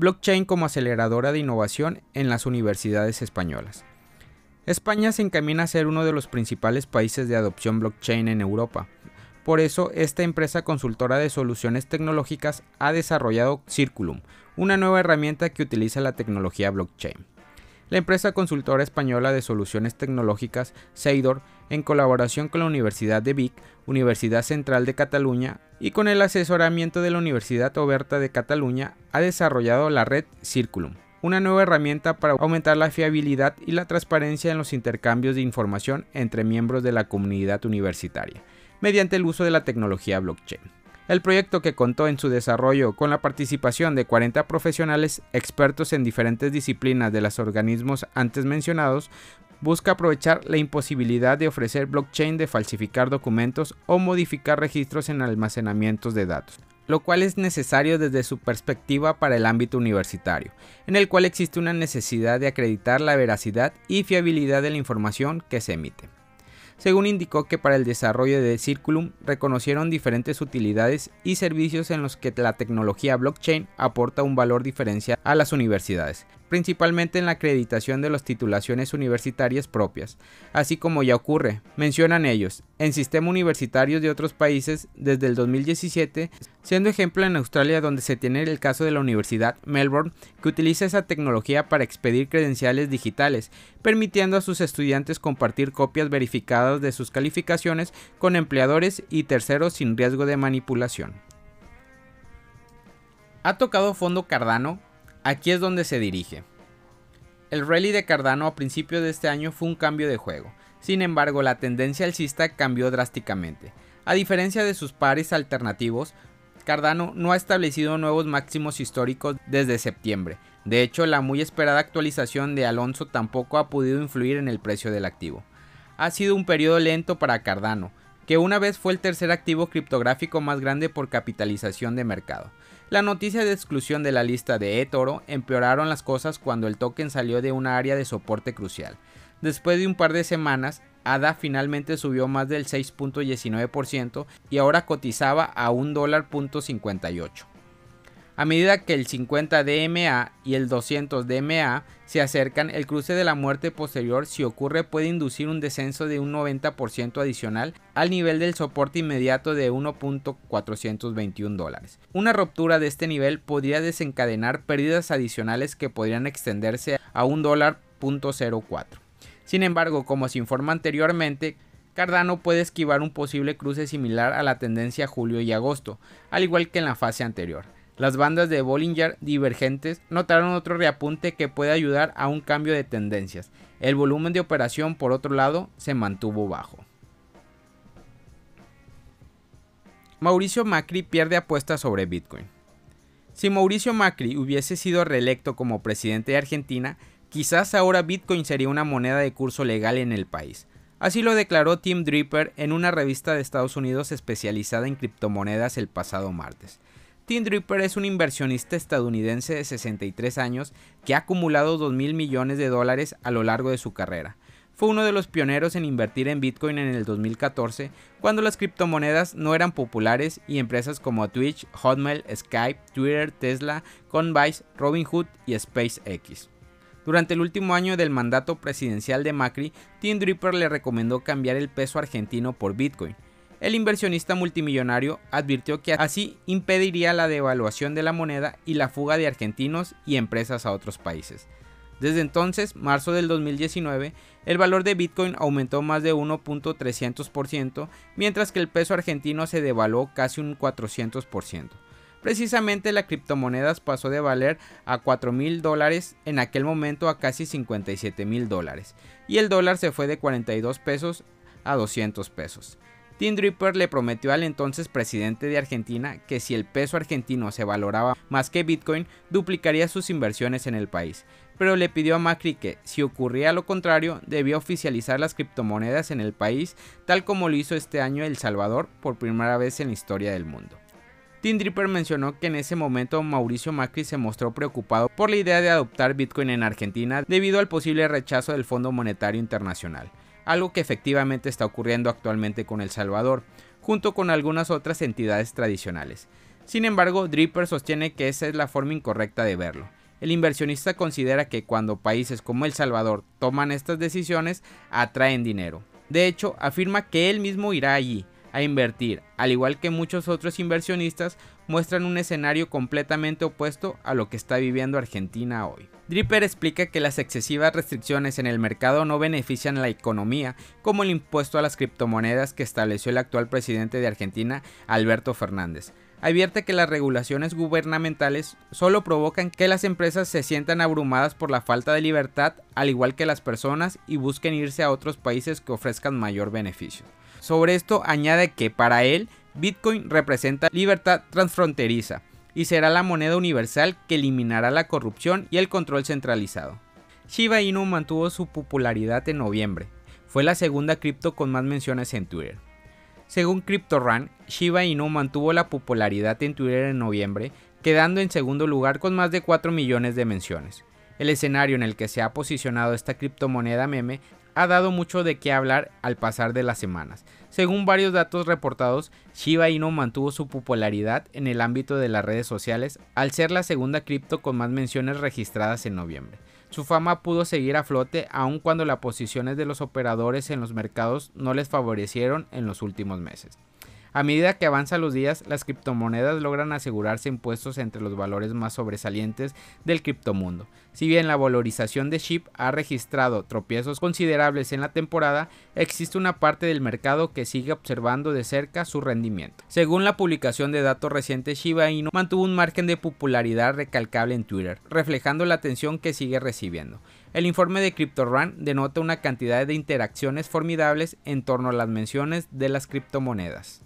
blockchain como aceleradora de innovación en las universidades españolas. España se encamina a ser uno de los principales países de adopción blockchain en Europa. Por eso, esta empresa consultora de soluciones tecnológicas ha desarrollado Circulum, una nueva herramienta que utiliza la tecnología blockchain. La empresa consultora española de soluciones tecnológicas, Seidor, en colaboración con la Universidad de Vic, Universidad Central de Cataluña y con el asesoramiento de la Universidad Oberta de Cataluña, ha desarrollado la red Circulum, una nueva herramienta para aumentar la fiabilidad y la transparencia en los intercambios de información entre miembros de la comunidad universitaria, mediante el uso de la tecnología blockchain. El proyecto que contó en su desarrollo con la participación de 40 profesionales expertos en diferentes disciplinas de los organismos antes mencionados, busca aprovechar la imposibilidad de ofrecer blockchain de falsificar documentos o modificar registros en almacenamientos de datos, lo cual es necesario desde su perspectiva para el ámbito universitario, en el cual existe una necesidad de acreditar la veracidad y fiabilidad de la información que se emite según indicó que para el desarrollo de Circulum reconocieron diferentes utilidades y servicios en los que la tecnología blockchain aporta un valor diferencial a las universidades, principalmente en la acreditación de las titulaciones universitarias propias, así como ya ocurre, mencionan ellos, en sistemas universitarios de otros países desde el 2017, siendo ejemplo en Australia donde se tiene el caso de la Universidad Melbourne que utiliza esa tecnología para expedir credenciales digitales, permitiendo a sus estudiantes compartir copias verificadas de sus calificaciones con empleadores y terceros sin riesgo de manipulación. ¿Ha tocado fondo Cardano? Aquí es donde se dirige. El rally de Cardano a principios de este año fue un cambio de juego. Sin embargo, la tendencia alcista cambió drásticamente. A diferencia de sus pares alternativos, Cardano no ha establecido nuevos máximos históricos desde septiembre. De hecho, la muy esperada actualización de Alonso tampoco ha podido influir en el precio del activo. Ha sido un periodo lento para Cardano, que una vez fue el tercer activo criptográfico más grande por capitalización de mercado. La noticia de exclusión de la lista de eToro empeoraron las cosas cuando el token salió de una área de soporte crucial. Después de un par de semanas, ADA finalmente subió más del 6.19% y ahora cotizaba a $1.58. A medida que el 50 DMA y el 200 DMA se acercan, el cruce de la muerte posterior, si ocurre, puede inducir un descenso de un 90% adicional al nivel del soporte inmediato de 1.421 dólares. Una ruptura de este nivel podría desencadenar pérdidas adicionales que podrían extenderse a un dólar Sin embargo, como se informa anteriormente, Cardano puede esquivar un posible cruce similar a la tendencia julio y agosto, al igual que en la fase anterior. Las bandas de Bollinger divergentes notaron otro reapunte que puede ayudar a un cambio de tendencias. El volumen de operación, por otro lado, se mantuvo bajo. Mauricio Macri pierde apuestas sobre Bitcoin. Si Mauricio Macri hubiese sido reelecto como presidente de Argentina, quizás ahora Bitcoin sería una moneda de curso legal en el país. Así lo declaró Tim Draper en una revista de Estados Unidos especializada en criptomonedas el pasado martes. Tim Draper es un inversionista estadounidense de 63 años que ha acumulado 2 mil millones de dólares a lo largo de su carrera. Fue uno de los pioneros en invertir en Bitcoin en el 2014, cuando las criptomonedas no eran populares y empresas como Twitch, Hotmail, Skype, Twitter, Tesla, Coinbase, Robinhood y SpaceX. Durante el último año del mandato presidencial de Macri, Tim Draper le recomendó cambiar el peso argentino por Bitcoin, el inversionista multimillonario advirtió que así impediría la devaluación de la moneda y la fuga de argentinos y empresas a otros países. Desde entonces, marzo del 2019, el valor de Bitcoin aumentó más de 1.300%, mientras que el peso argentino se devaluó casi un 400%. Precisamente la criptomoneda pasó de valer a 4 mil dólares en aquel momento a casi 57 mil dólares, y el dólar se fue de 42 pesos a 200 pesos. Tim Draper le prometió al entonces presidente de Argentina que si el peso argentino se valoraba más que Bitcoin, duplicaría sus inversiones en el país, pero le pidió a Macri que, si ocurría lo contrario, debía oficializar las criptomonedas en el país, tal como lo hizo este año El Salvador por primera vez en la historia del mundo. Tim Draper mencionó que en ese momento Mauricio Macri se mostró preocupado por la idea de adoptar Bitcoin en Argentina debido al posible rechazo del Fondo Monetario Internacional algo que efectivamente está ocurriendo actualmente con El Salvador, junto con algunas otras entidades tradicionales. Sin embargo, Dripper sostiene que esa es la forma incorrecta de verlo. El inversionista considera que cuando países como El Salvador toman estas decisiones, atraen dinero. De hecho, afirma que él mismo irá allí a invertir, al igual que muchos otros inversionistas muestran un escenario completamente opuesto a lo que está viviendo Argentina hoy. Dripper explica que las excesivas restricciones en el mercado no benefician a la economía, como el impuesto a las criptomonedas que estableció el actual presidente de Argentina, Alberto Fernández. Advierte que las regulaciones gubernamentales solo provocan que las empresas se sientan abrumadas por la falta de libertad, al igual que las personas, y busquen irse a otros países que ofrezcan mayor beneficio. Sobre esto añade que para él Bitcoin representa libertad transfronteriza y será la moneda universal que eliminará la corrupción y el control centralizado. Shiba Inu mantuvo su popularidad en noviembre. Fue la segunda cripto con más menciones en Twitter. Según CryptoRun, Shiba Inu mantuvo la popularidad en Twitter en noviembre, quedando en segundo lugar con más de 4 millones de menciones. El escenario en el que se ha posicionado esta criptomoneda meme ha dado mucho de qué hablar al pasar de las semanas. Según varios datos reportados, Shiba Inu mantuvo su popularidad en el ámbito de las redes sociales al ser la segunda cripto con más menciones registradas en noviembre. Su fama pudo seguir a flote aun cuando las posiciones de los operadores en los mercados no les favorecieron en los últimos meses. A medida que avanzan los días, las criptomonedas logran asegurarse impuestos entre los valores más sobresalientes del criptomundo. Si bien la valorización de SHIB ha registrado tropiezos considerables en la temporada, existe una parte del mercado que sigue observando de cerca su rendimiento. Según la publicación de datos recientes, Shiba Inu mantuvo un margen de popularidad recalcable en Twitter, reflejando la atención que sigue recibiendo. El informe de CryptoRun denota una cantidad de interacciones formidables en torno a las menciones de las criptomonedas.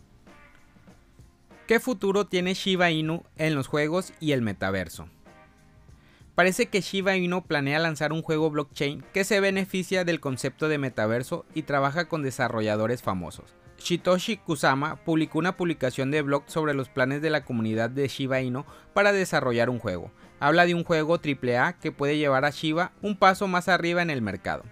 ¿Qué futuro tiene Shiba Inu en los juegos y el metaverso? Parece que Shiba Inu planea lanzar un juego blockchain que se beneficia del concepto de metaverso y trabaja con desarrolladores famosos. Shitoshi Kusama publicó una publicación de blog sobre los planes de la comunidad de Shiba Inu para desarrollar un juego. Habla de un juego AAA que puede llevar a Shiba un paso más arriba en el mercado.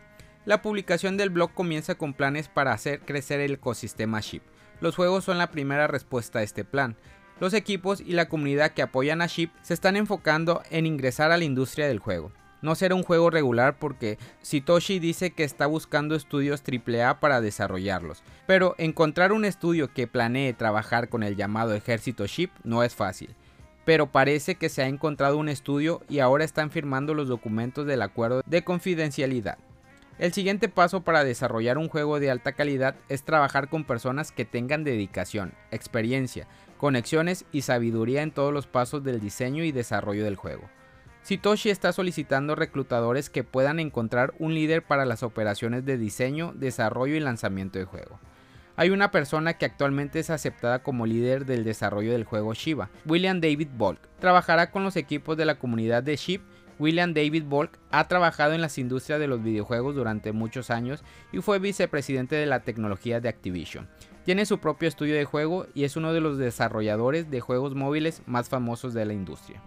La publicación del blog comienza con planes para hacer crecer el ecosistema SHIB. Los juegos son la primera respuesta a este plan. Los equipos y la comunidad que apoyan a SHIB se están enfocando en ingresar a la industria del juego. No será un juego regular porque Sitoshi dice que está buscando estudios AAA para desarrollarlos, pero encontrar un estudio que planee trabajar con el llamado ejército SHIB no es fácil. Pero parece que se ha encontrado un estudio y ahora están firmando los documentos del acuerdo de confidencialidad. El siguiente paso para desarrollar un juego de alta calidad es trabajar con personas que tengan dedicación, experiencia, conexiones y sabiduría en todos los pasos del diseño y desarrollo del juego. Sitoshi está solicitando reclutadores que puedan encontrar un líder para las operaciones de diseño, desarrollo y lanzamiento de juego. Hay una persona que actualmente es aceptada como líder del desarrollo del juego Shiba, William David Volk. Trabajará con los equipos de la comunidad de SHIB William David Volk ha trabajado en las industrias de los videojuegos durante muchos años y fue vicepresidente de la tecnología de Activision. Tiene su propio estudio de juego y es uno de los desarrolladores de juegos móviles más famosos de la industria.